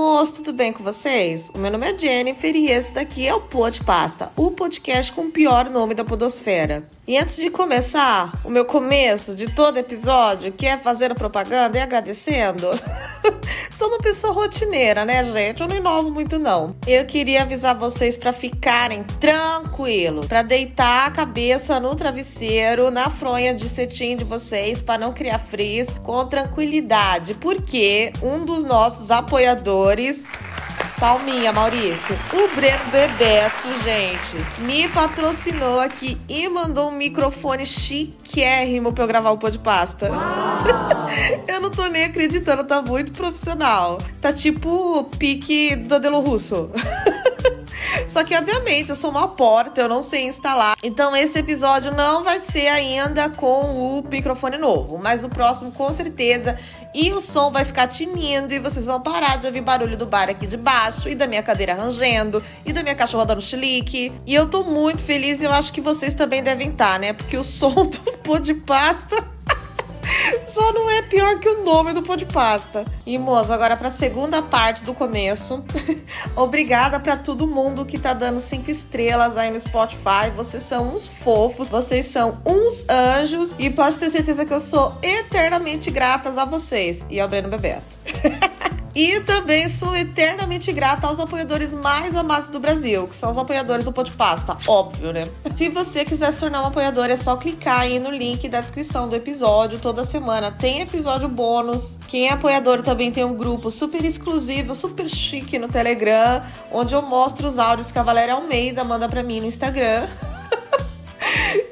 moço, tudo bem com vocês? O meu nome é Jennifer e esse daqui é o Pod Pasta, o podcast com o pior nome da podosfera. E antes de começar, o meu começo de todo episódio, que é fazendo propaganda e agradecendo, sou uma pessoa rotineira, né, gente? Eu não inovo muito não. Eu queria avisar vocês para ficarem tranquilo, para deitar a cabeça no travesseiro, na fronha de cetim de vocês, para não criar frizz, com tranquilidade, porque um dos nossos apoiadores Palminha, Maurício. O Breno Bebeto, gente, me patrocinou aqui e mandou um microfone chiquérrimo pra eu gravar o pô de pasta. eu não tô nem acreditando, tá muito profissional. Tá tipo pique do Adelo Russo. Só que, obviamente, eu sou uma porta, eu não sei instalar. Então, esse episódio não vai ser ainda com o microfone novo, mas o próximo com certeza. E o som vai ficar tinindo e vocês vão parar de ouvir barulho do bar aqui de baixo e da minha cadeira rangendo e da minha cachorra dando chilique. E eu tô muito feliz e eu acho que vocês também devem estar, tá, né? Porque o som do pô de pasta só não é pior que o nome do pão de pasta. E, moço, agora pra segunda parte do começo. Obrigada para todo mundo que tá dando cinco estrelas aí no Spotify. Vocês são uns fofos, vocês são uns anjos. E pode ter certeza que eu sou eternamente gratas a vocês e ao Breno Bebeto. E também sou eternamente grata aos apoiadores mais amados do Brasil, que são os apoiadores do Pão Pasta, óbvio, né? Se você quiser se tornar um apoiador, é só clicar aí no link da descrição do episódio. Toda semana tem episódio bônus. Quem é apoiador também tem um grupo super exclusivo, super chique no Telegram, onde eu mostro os áudios que a Valéria Almeida manda para mim no Instagram.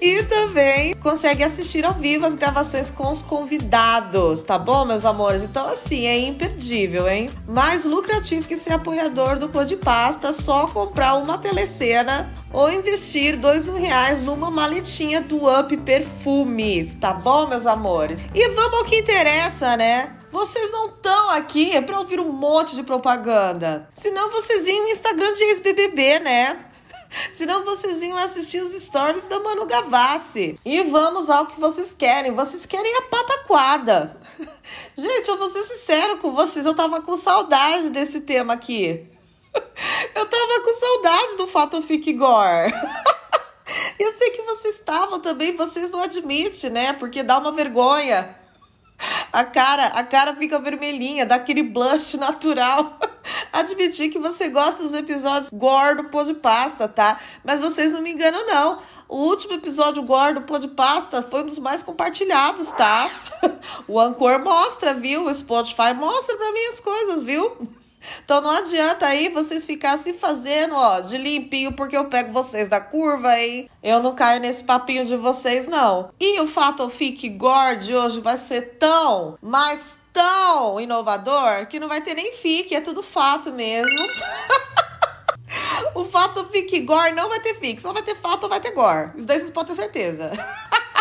E também consegue assistir ao vivo as gravações com os convidados, tá bom, meus amores? Então, assim, é imperdível, hein? Mais lucrativo que ser apoiador do Pô de Pasta, só comprar uma telecena ou investir dois mil reais numa maletinha do Up Perfumes, tá bom, meus amores? E vamos ao que interessa, né? Vocês não estão aqui para ouvir um monte de propaganda. Senão vocês iam no Instagram de ex-BBB, né? Senão vocês iam assistir os stories da Manu Gavassi. E vamos ao que vocês querem. Vocês querem a pataquada. Gente, eu vou ser sincero com vocês. Eu tava com saudade desse tema aqui. Eu tava com saudade do Fato Fique Gore. Eu sei que vocês estavam também, vocês não admitem, né? Porque dá uma vergonha. A cara, a cara fica vermelhinha, dá aquele blush natural. Admitir que você gosta dos episódios gordo pô de pasta, tá? Mas vocês não me enganam, não. O último episódio gordo pô de pasta foi um dos mais compartilhados, tá? O Anchor mostra, viu? O Spotify mostra pra mim as coisas, viu? Então não adianta aí vocês ficarem se fazendo, ó, de limpinho, porque eu pego vocês da curva aí. Eu não caio nesse papinho de vocês, não. E o Fato Fique Gore hoje vai ser tão, mas tão inovador que não vai ter nem fique, é tudo fato mesmo. o fato fique gore não vai ter fique, só vai ter fato ou vai ter gore. Isso daí vocês podem ter certeza.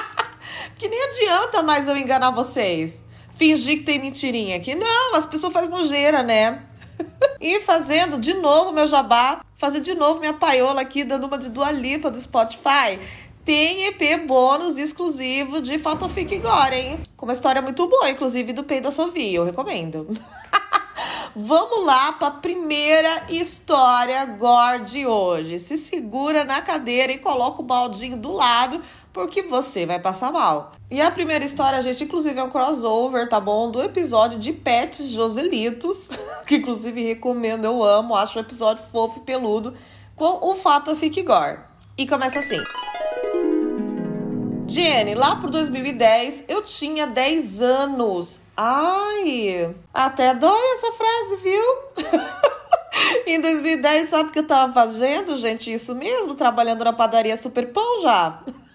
que nem adianta mais eu enganar vocês. Fingir que tem mentirinha aqui. Não, as pessoas fazem nojeira, né? e fazendo de novo meu jabá, fazer de novo minha paiola aqui, dando uma de Dua Lipa do Spotify. Tem EP bônus exclusivo de Fotofic Gore, hein? Com uma história muito boa, inclusive do Peido Sovi, eu recomendo. Vamos lá para a primeira história gore de hoje. Se segura na cadeira e coloca o baldinho do lado, porque você vai passar mal. E a primeira história, gente, inclusive é um crossover, tá bom? Do episódio de Pets Joselitos, que inclusive recomendo, eu amo, acho o episódio fofo e peludo, com o Fato Fique. E começa assim. Jenny, lá pro 2010 eu tinha 10 anos. Ai, até dói essa frase, viu? em 2010, sabe o que eu tava fazendo, gente? Isso mesmo, trabalhando na padaria Super Pão já.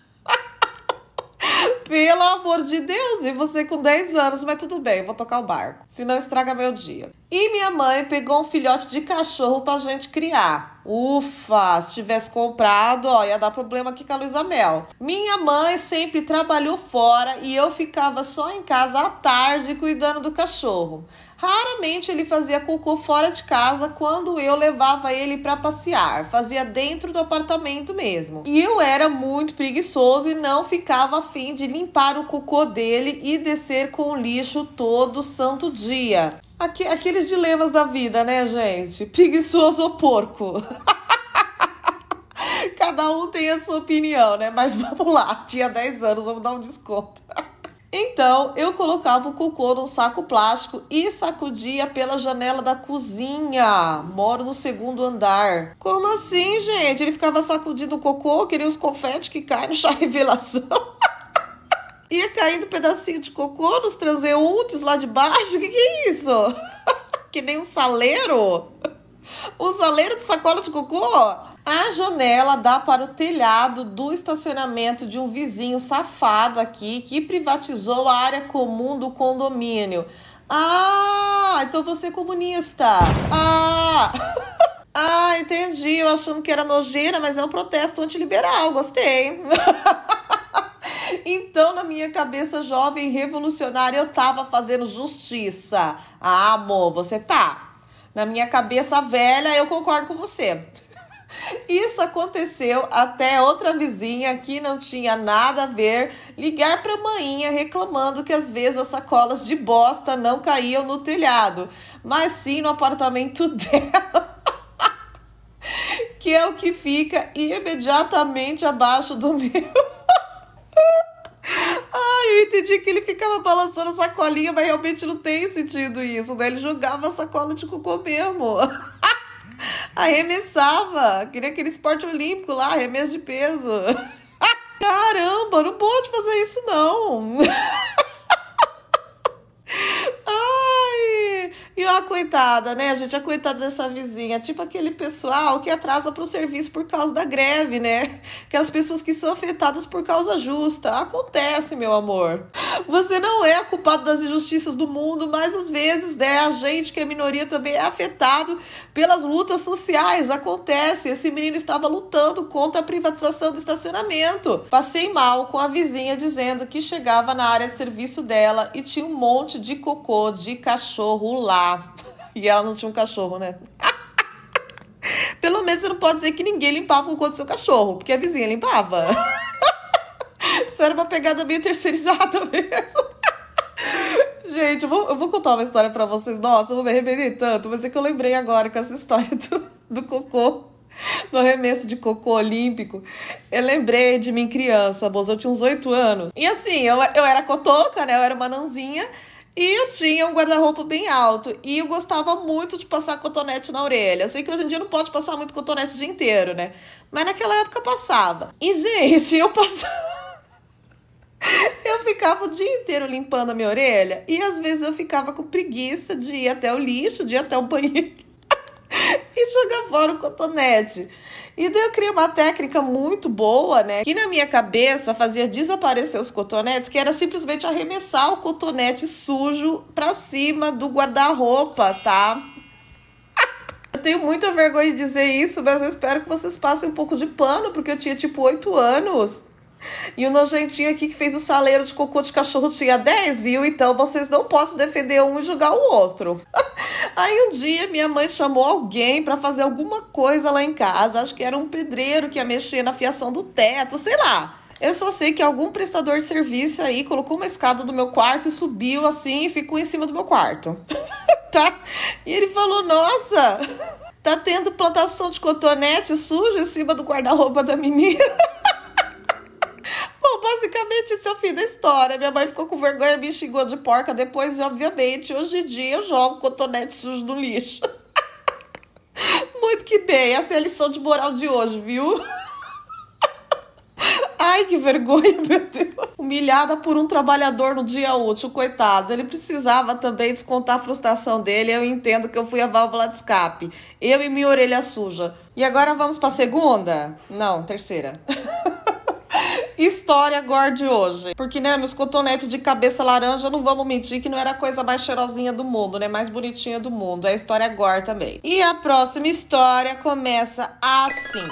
Pelo amor de Deus, e você com 10 anos, mas tudo bem, vou tocar o barco. Senão estraga meu dia. E minha mãe pegou um filhote de cachorro pra gente criar. Ufa, se tivesse comprado, ó, ia dar problema aqui com a Luísa Mel. Minha mãe sempre trabalhou fora e eu ficava só em casa à tarde cuidando do cachorro. Raramente ele fazia cocô fora de casa quando eu levava ele para passear. Fazia dentro do apartamento mesmo. E eu era muito preguiçoso e não ficava afim de limpar o cocô dele e descer com o lixo todo santo dia. Aqueles dilemas da vida, né, gente? Preguiçoso ou porco? Cada um tem a sua opinião, né? Mas vamos lá, tinha 10 anos, vamos dar um desconto. Então, eu colocava o cocô num saco plástico e sacudia pela janela da cozinha. Moro no segundo andar. Como assim, gente? Ele ficava sacudindo o cocô, queria os confetes que caem no chá revelação. Ia caindo pedacinho de cocô nos transeuntes lá de baixo. O que, que é isso? que nem um saleiro? Um saleiro de sacola de cocô? A janela dá para o telhado do estacionamento de um vizinho safado aqui que privatizou a área comum do condomínio. Ah, então você é comunista. Ah! Ah, entendi. Eu achando que era nojeira, mas é um protesto antiliberal. Gostei. Então, na minha cabeça jovem revolucionária, eu tava fazendo justiça. Ah, amor, você tá. Na minha cabeça velha, eu concordo com você. Isso aconteceu até outra vizinha que não tinha nada a ver ligar para a maninha reclamando que às vezes as sacolas de bosta não caíam no telhado, mas sim no apartamento dela. que é o que fica imediatamente abaixo do meu. Eu entendi que ele ficava balançando a sacolinha, mas realmente não tem sentido isso, né? Ele jogava a sacola de cocô mesmo. Arremessava. Queria aquele esporte olímpico lá, arremesso de peso. Caramba, não pode fazer isso não. E a coitada, né, gente? A coitada dessa vizinha. Tipo aquele pessoal que atrasa para o serviço por causa da greve, né? Aquelas pessoas que são afetadas por causa justa. Acontece, meu amor. Você não é culpado das injustiças do mundo, mas às vezes, né, a gente que é minoria também é afetado pelas lutas sociais. Acontece. Esse menino estava lutando contra a privatização do estacionamento. Passei mal com a vizinha dizendo que chegava na área de serviço dela e tinha um monte de cocô de cachorro lá E ela não tinha um cachorro, né? Pelo menos você não pode dizer que ninguém limpava o cocô do seu cachorro, porque a vizinha limpava. Isso era uma pegada meio terceirizada mesmo. Gente, eu vou, eu vou contar uma história para vocês. Nossa, eu vou me arrepender tanto, mas é que eu lembrei agora com essa história do, do cocô, do arremesso de cocô olímpico. Eu lembrei de mim criança, moça, eu tinha uns oito anos. E assim, eu, eu era cotoca, né? Eu era uma nanzinha. E eu tinha um guarda-roupa bem alto. E eu gostava muito de passar cotonete na orelha. Eu sei que hoje em dia não pode passar muito cotonete o dia inteiro, né? Mas naquela época passava. E, gente, eu passava. Eu ficava o dia inteiro limpando a minha orelha e às vezes eu ficava com preguiça de ir até o lixo, de ir até o banheiro e jogar fora o cotonete. E daí eu criei uma técnica muito boa, né? Que na minha cabeça fazia desaparecer os cotonetes, que era simplesmente arremessar o cotonete sujo pra cima do guarda-roupa, tá? Eu tenho muita vergonha de dizer isso, mas eu espero que vocês passem um pouco de pano, porque eu tinha tipo 8 anos. E o nojentinho aqui que fez o saleiro de cocô de cachorro tinha 10, viu? Então vocês não podem defender um e julgar o outro. Aí um dia minha mãe chamou alguém para fazer alguma coisa lá em casa. Acho que era um pedreiro que ia mexer na fiação do teto, sei lá. Eu só sei que algum prestador de serviço aí colocou uma escada do meu quarto e subiu assim e ficou em cima do meu quarto. tá? E ele falou: Nossa, tá tendo plantação de cotonete sujo em cima do guarda-roupa da menina. Bom, basicamente esse é o fim da história. Minha mãe ficou com vergonha, me xingou de porca. Depois, obviamente, hoje em dia eu jogo cotonete sujo no lixo. Muito que bem, essa é a lição de moral de hoje, viu? Ai, que vergonha, meu Deus. Humilhada por um trabalhador no dia útil, coitado. Ele precisava também descontar a frustração dele. Eu entendo que eu fui a válvula de escape. Eu e minha orelha suja. E agora vamos para segunda? Não, terceira. História agora de hoje. Porque, né, meus cotonetes de cabeça laranja, não vamos mentir que não era a coisa mais cheirosinha do mundo, né? Mais bonitinha do mundo. É a história agora também. E a próxima história começa assim.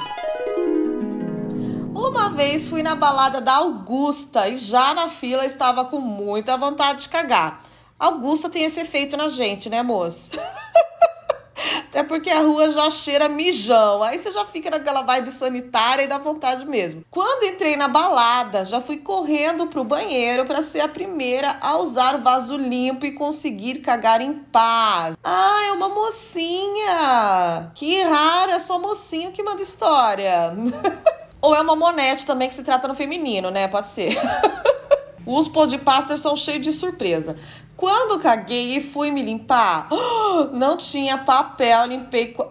Uma vez fui na balada da Augusta e já na fila estava com muita vontade de cagar. Augusta tem esse efeito na gente, né, moça? Até porque a rua já cheira mijão. Aí você já fica naquela vibe sanitária e dá vontade mesmo. Quando entrei na balada, já fui correndo pro banheiro para ser a primeira a usar o vaso limpo e conseguir cagar em paz. Ah, é uma mocinha! Que raro, é só mocinho que manda história. Ou é uma monete também que se trata no feminino, né? Pode ser. Os podpasters são cheios de surpresa. Quando caguei e fui me limpar, não tinha papel, limpei com,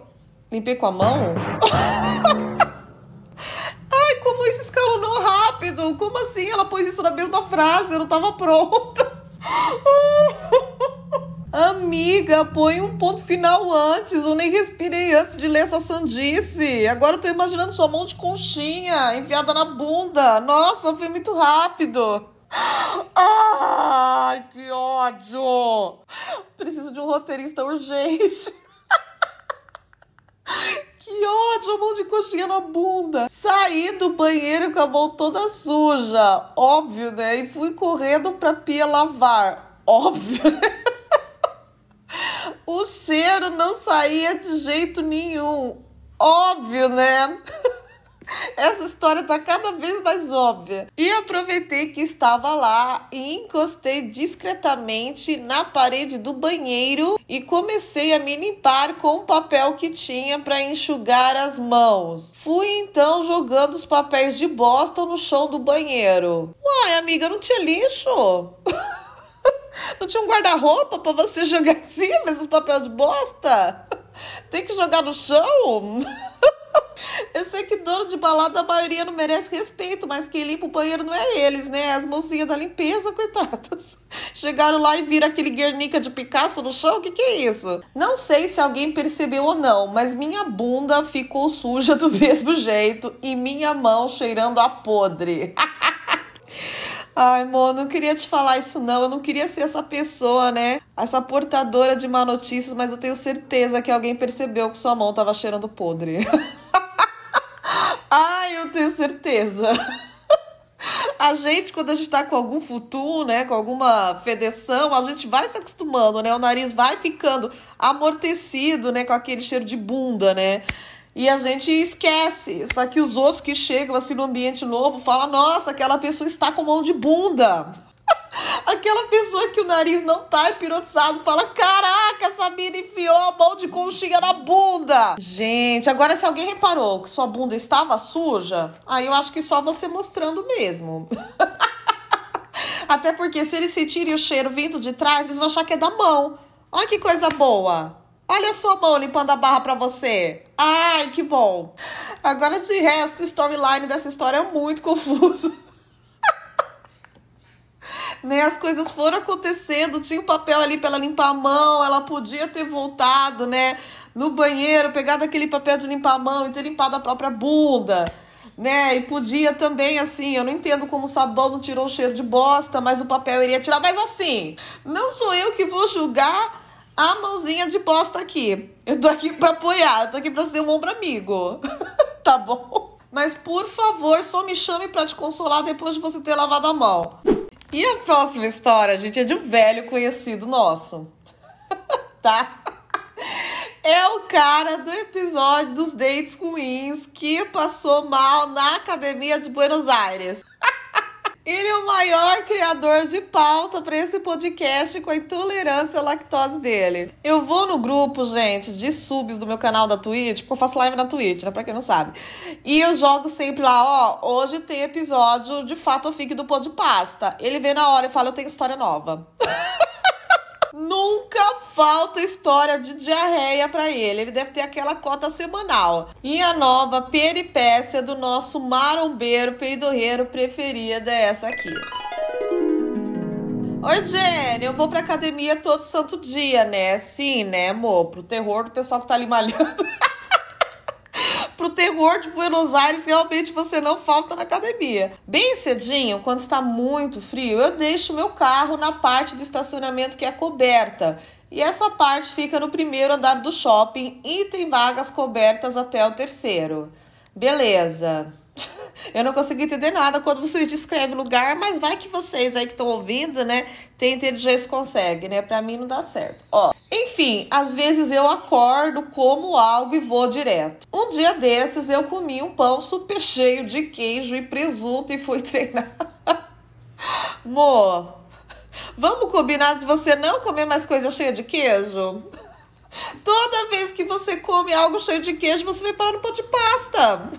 limpei com a mão. Ai, como isso escalonou rápido! Como assim? Ela pôs isso na mesma frase, eu não tava pronta. Amiga, põe um ponto final antes. Eu nem respirei antes de ler essa sandice. Agora eu tô imaginando sua mão de conchinha enfiada na bunda. Nossa, foi muito rápido. Ai, que ódio! Preciso de um roteirista urgente. Que ódio, mão de coxinha na bunda. Saí do banheiro com a mão toda suja, óbvio, né? E fui correndo pra pia lavar, óbvio, né? O cheiro não saía de jeito nenhum, óbvio, né? Essa história tá cada vez mais óbvia. E aproveitei que estava lá e encostei discretamente na parede do banheiro e comecei a me limpar com o papel que tinha para enxugar as mãos. Fui então jogando os papéis de bosta no chão do banheiro. Uai, amiga, não tinha lixo? Não tinha um guarda-roupa para você jogar em cima esses papéis de bosta? Tem que jogar no chão? Eu sei que dono de balada, a maioria não merece respeito, mas quem limpa o banheiro não é eles, né? As mocinhas da limpeza, coitadas. Chegaram lá e viram aquele Guernica de Picasso no chão, o que, que é isso? Não sei se alguém percebeu ou não, mas minha bunda ficou suja do mesmo jeito e minha mão cheirando a podre. Ai, mano, não queria te falar isso não. Eu não queria ser essa pessoa, né? Essa portadora de má notícias, mas eu tenho certeza que alguém percebeu que sua mão tava cheirando podre. Ai, eu tenho certeza. A gente, quando a gente tá com algum futuro, né, com alguma fedeção, a gente vai se acostumando, né? O nariz vai ficando amortecido, né, com aquele cheiro de bunda, né? E a gente esquece. Só que os outros que chegam assim no ambiente novo falam: nossa, aquela pessoa está com mão de bunda. Aquela pessoa que o nariz não tá hipnotizado fala: Caraca, essa mina enfiou a mão de conchinha na bunda. Gente, agora se alguém reparou que sua bunda estava suja, aí eu acho que só você mostrando mesmo. Até porque se eles sentirem o cheiro vindo de trás, eles vão achar que é da mão. Olha que coisa boa. Olha a sua mão limpando a barra para você. Ai, que bom. Agora, de resto, o storyline dessa história é muito confuso. Né, as coisas foram acontecendo, tinha um papel ali para ela limpar a mão, ela podia ter voltado, né, no banheiro, pegado aquele papel de limpar a mão e ter limpado a própria bunda, né? E podia também assim, eu não entendo como o sabão não tirou o cheiro de bosta, mas o papel iria tirar, mas assim, não sou eu que vou julgar a mãozinha de bosta aqui. Eu tô aqui pra apoiar, eu tô aqui pra ser um ombro amigo. tá bom? Mas por favor, só me chame para te consolar depois de você ter lavado a mão. E a próxima história, gente, é de um velho conhecido nosso. tá? É o cara do episódio dos dates ruins que passou mal na academia de Buenos Aires. Maior criador de pauta para esse podcast com a intolerância à lactose dele. Eu vou no grupo, gente, de subs do meu canal da Twitch, porque eu faço live na Twitch, né? Pra quem não sabe. E eu jogo sempre lá, ó, hoje tem episódio de Fato ou Fique do Pão de Pasta. Ele vem na hora e fala, eu tenho história nova. Nunca falta história de diarreia para ele. Ele deve ter aquela cota semanal. E a nova peripécia do nosso marombeiro peidorreiro preferido é essa aqui. Oi, Jenny, eu vou pra academia todo santo dia, né? Sim, né, amor? Pro terror do pessoal que tá ali malhando. pro terror de Buenos Aires, realmente você não falta na academia. Bem cedinho, quando está muito frio, eu deixo meu carro na parte do estacionamento que é coberta. E essa parte fica no primeiro andar do shopping e tem vagas cobertas até o terceiro. Beleza. Eu não consegui entender nada quando vocês descrevem lugar, mas vai que vocês aí que estão ouvindo, né, tem inteligência consegue, né? Para mim não dá certo. Ó, enfim, às vezes eu acordo, como algo e vou direto. Um dia desses eu comi um pão super cheio de queijo e presunto e fui treinar. Mo, vamos combinar de você não comer mais coisa cheia de queijo? Toda vez que você come algo cheio de queijo, você vai parar no pão de pasta.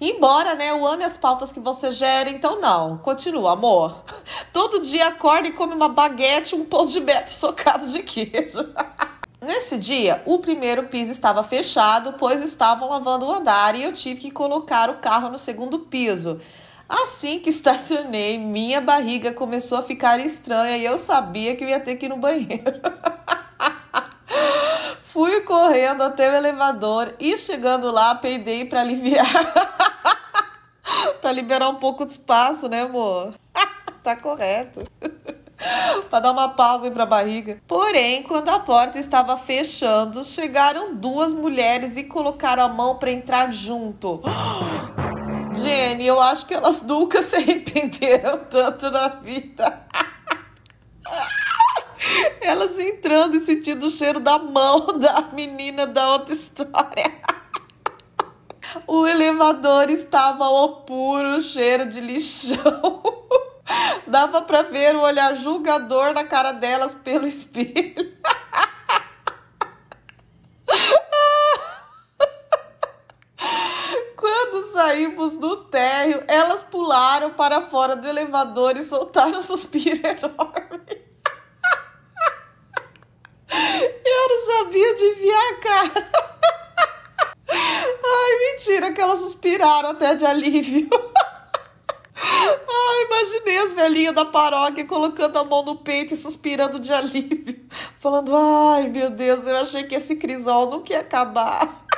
Embora, né, eu ame as pautas que você gera, então não. Continua, amor. Todo dia acorda e come uma baguete, um pão de beto socado de queijo. Nesse dia, o primeiro piso estava fechado, pois estavam lavando o andar e eu tive que colocar o carro no segundo piso. Assim que estacionei, minha barriga começou a ficar estranha e eu sabia que eu ia ter que ir no banheiro. Fui correndo até o elevador e chegando lá, peidei para aliviar. para liberar um pouco de espaço, né, amor? tá correto. para dar uma pausa aí pra barriga. Porém, quando a porta estava fechando, chegaram duas mulheres e colocaram a mão para entrar junto. Jenny, eu acho que elas nunca se arrependeram tanto na vida. Elas entrando e sentindo o cheiro da mão da menina da outra história. O elevador estava ao puro cheiro de lixão. Dava para ver o olhar julgador na cara delas pelo espelho. Quando saímos do térreo, elas pularam para fora do elevador e soltaram um suspiro enorme. Eu não sabia de enviar a cara. Ai, mentira, que elas suspiraram até de alívio. Ai, imaginei as velhinhas da paróquia colocando a mão no peito e suspirando de alívio. Falando, ai meu Deus, eu achei que esse crisol não ia acabar.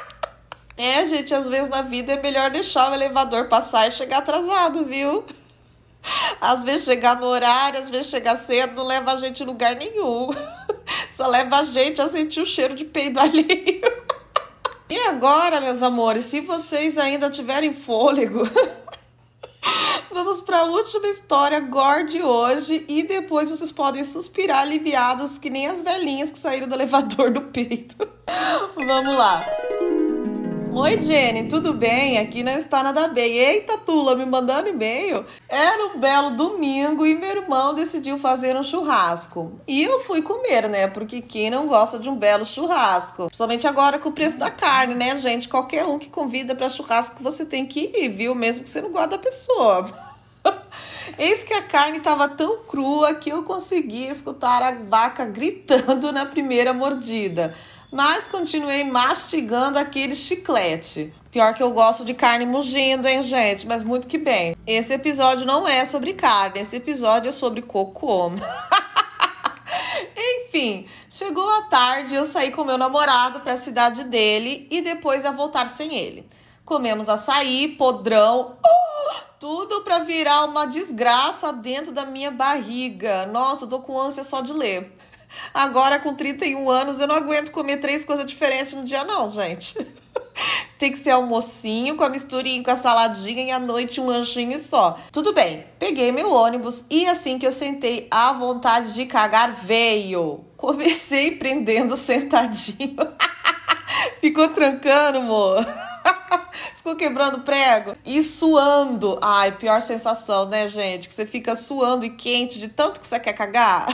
É, gente, às vezes na vida é melhor deixar o elevador passar e chegar atrasado, viu? Às vezes chegar no horário, às vezes chegar cedo, não leva a gente em lugar nenhum. Só leva a gente a sentir o cheiro de peido alheio. E agora, meus amores, se vocês ainda tiverem fôlego, vamos para a última história gore de hoje e depois vocês podem suspirar aliviados que nem as velhinhas que saíram do elevador do peito. vamos lá. Oi, Jenny, tudo bem? Aqui não está nada bem. Eita, Tula, me mandando e-mail. Era um belo domingo e meu irmão decidiu fazer um churrasco. E eu fui comer, né? Porque quem não gosta de um belo churrasco? Principalmente agora com o preço da carne, né, gente? Qualquer um que convida para churrasco você tem que ir, viu? Mesmo que você não goste da pessoa. Eis que a carne estava tão crua que eu consegui escutar a vaca gritando na primeira mordida mas continuei mastigando aquele chiclete. Pior que eu gosto de carne mugindo, hein, gente? Mas muito que bem. Esse episódio não é sobre carne, esse episódio é sobre cocô. Enfim, chegou a tarde, eu saí com meu namorado para a cidade dele e depois ia voltar sem ele. Comemos açaí, podrão, oh, tudo para virar uma desgraça dentro da minha barriga. Nossa, eu tô com ânsia só de ler. Agora, com 31 anos, eu não aguento comer três coisas diferentes no dia, não, gente. Tem que ser almocinho com a misturinha, com a saladinha e à noite um lanchinho só. Tudo bem, peguei meu ônibus e assim que eu sentei, a vontade de cagar veio. Comecei prendendo sentadinho. Ficou trancando, amor. Ficou quebrando prego e suando. Ai, pior sensação, né, gente? Que você fica suando e quente de tanto que você quer cagar.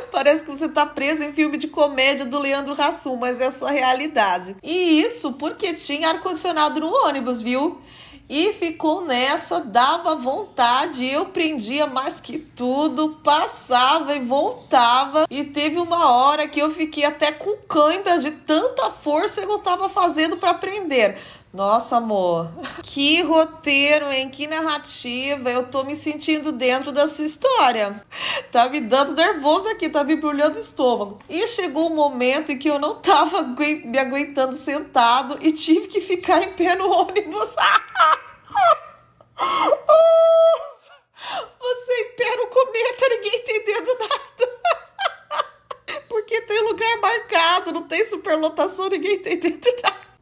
Parece que você tá preso em filme de comédia do Leandro Hassum, mas é sua realidade. E isso porque tinha ar-condicionado no ônibus, viu? E ficou nessa, dava vontade, eu prendia mais que tudo, passava e voltava. E teve uma hora que eu fiquei até com cãibra de tanta força que eu tava fazendo para prender. Nossa, amor, que roteiro, hein? Que narrativa. Eu tô me sentindo dentro da sua história. Tá me dando nervoso aqui, tá me brulhando o estômago. E chegou um momento em que eu não tava me aguentando sentado e tive que ficar em pé no ônibus. Você em pé no cometa, ninguém entendendo nada. Porque tem lugar marcado, não tem superlotação, ninguém entendendo nada.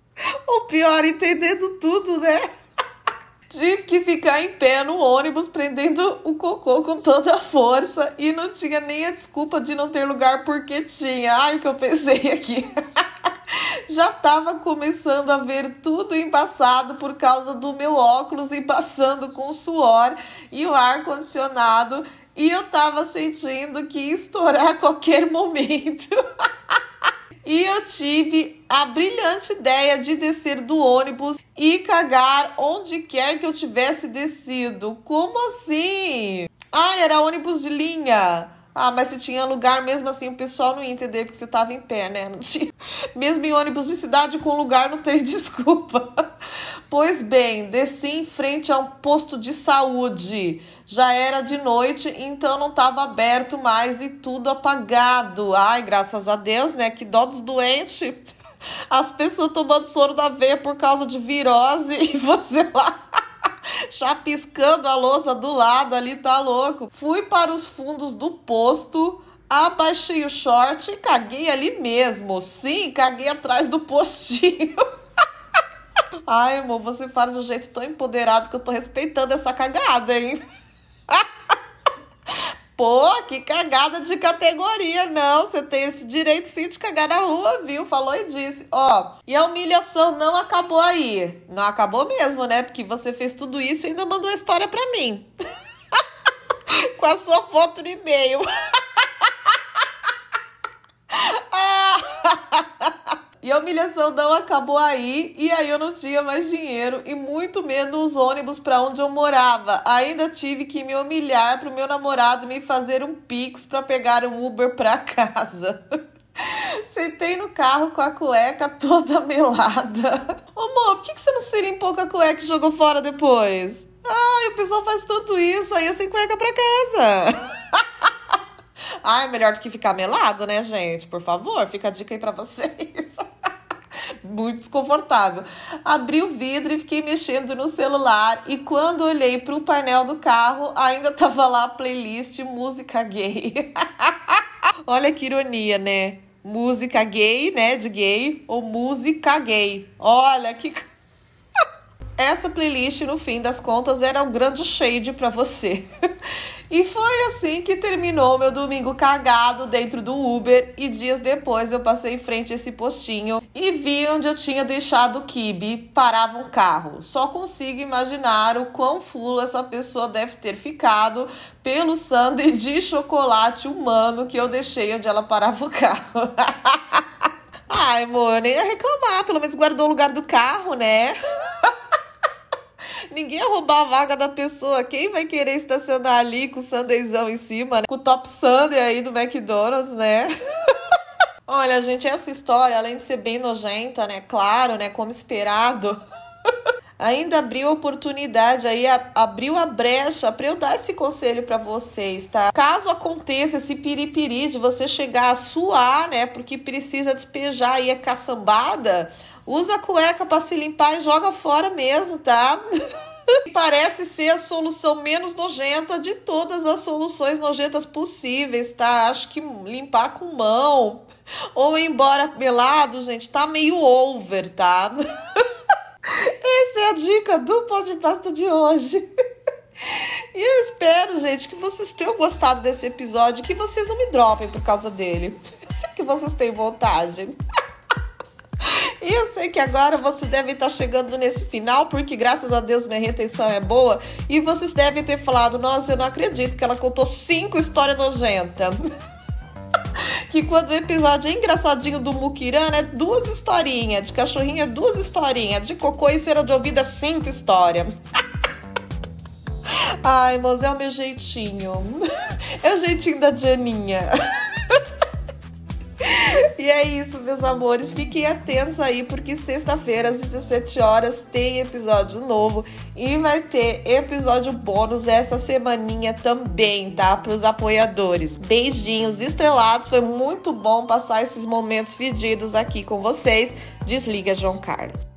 O pior, entendendo tudo, né? De que ficar em pé no ônibus prendendo o cocô com toda a força e não tinha nem a desculpa de não ter lugar porque tinha. Ai, o que eu pensei aqui. Já estava começando a ver tudo embaçado por causa do meu óculos embaçando com suor e o ar condicionado e eu tava sentindo que ia estourar a qualquer momento. e eu tive a brilhante ideia de descer do ônibus e cagar onde quer que eu tivesse descido. Como assim? Ah, era ônibus de linha. Ah, mas se tinha lugar, mesmo assim o pessoal não ia entender porque você tava em pé, né? Não tinha... Mesmo em ônibus de cidade com lugar não tem desculpa. Pois bem, desci em frente a um posto de saúde. Já era de noite, então não estava aberto mais e tudo apagado. Ai, graças a Deus, né? Que dó dos doentes. As pessoas tomando soro da veia por causa de virose e você lá chapiscando a louça do lado ali, tá louco. Fui para os fundos do posto, abaixei o short e caguei ali mesmo. Sim, caguei atrás do postinho. Ai, amor, você fala de um jeito tão empoderado que eu tô respeitando essa cagada, hein? Pô, que cagada de categoria. Não, você tem esse direito sim de cagar na rua, viu? Falou e disse. Ó, e a humilhação não acabou aí. Não acabou mesmo, né? Porque você fez tudo isso e ainda mandou a história pra mim. Com a sua foto no e-mail. E a humilhação não acabou aí, e aí eu não tinha mais dinheiro e muito menos ônibus para onde eu morava. Ainda tive que me humilhar pro meu namorado me fazer um pix para pegar um Uber para casa. Sentei no carro com a cueca toda melada. Ô, amor, por que, você não se limpou com a cueca e jogou fora depois? Ai, o pessoal faz tanto isso, aí é sem cueca pra casa. Ai, melhor do que ficar melado, né, gente? Por favor, fica a dica aí pra vocês. Muito desconfortável. Abri o vidro e fiquei mexendo no celular. E quando olhei pro painel do carro, ainda tava lá a playlist música gay. Olha que ironia, né? Música gay, né? De gay, ou música gay. Olha que. Essa playlist, no fim das contas, era um grande shade para você. E foi assim que terminou meu domingo cagado dentro do Uber. E dias depois eu passei em frente a esse postinho e vi onde eu tinha deixado o kibe. Parava um carro. Só consigo imaginar o quão fulo essa pessoa deve ter ficado pelo sundae de chocolate humano que eu deixei onde ela parava o carro. Ai, amor, nem ia reclamar. Pelo menos guardou o lugar do carro, né? Ninguém ia roubar a vaga da pessoa. Quem vai querer estacionar ali com o sandeizão em cima, né? Com o top sundae aí do McDonald's, né? Olha, gente, essa história, além de ser bem nojenta, né? Claro, né? Como esperado. ainda abriu oportunidade aí, abriu a brecha para eu dar esse conselho para vocês, tá? Caso aconteça esse piripiri de você chegar a suar, né, porque precisa despejar aí a caçambada, Usa a cueca para se limpar e joga fora mesmo, tá? Parece ser a solução menos nojenta de todas as soluções nojentas possíveis, tá? Acho que limpar com mão ou embora pelado, gente, tá meio over, tá? Essa é a dica do pó de pasta de hoje. E eu espero, gente, que vocês tenham gostado desse episódio, que vocês não me dropem por causa dele. Eu sei que vocês têm vontade. Eu sei que agora você deve estar chegando nesse final, porque graças a Deus minha retenção é boa. E vocês devem ter falado: Nossa, eu não acredito que ela contou cinco histórias nojentas. que quando o episódio é engraçadinho do Mukirana é duas historinhas, de cachorrinha duas historinhas, de cocô e cera de ouvido é cinco histórias. Ai, mas é o meu jeitinho. É o jeitinho da Dianinha. E é isso, meus amores. Fiquem atentos aí, porque sexta-feira, às 17 horas, tem episódio novo. E vai ter episódio bônus essa semaninha também, tá? Para os apoiadores. Beijinhos estrelados. Foi muito bom passar esses momentos fedidos aqui com vocês. Desliga, João Carlos.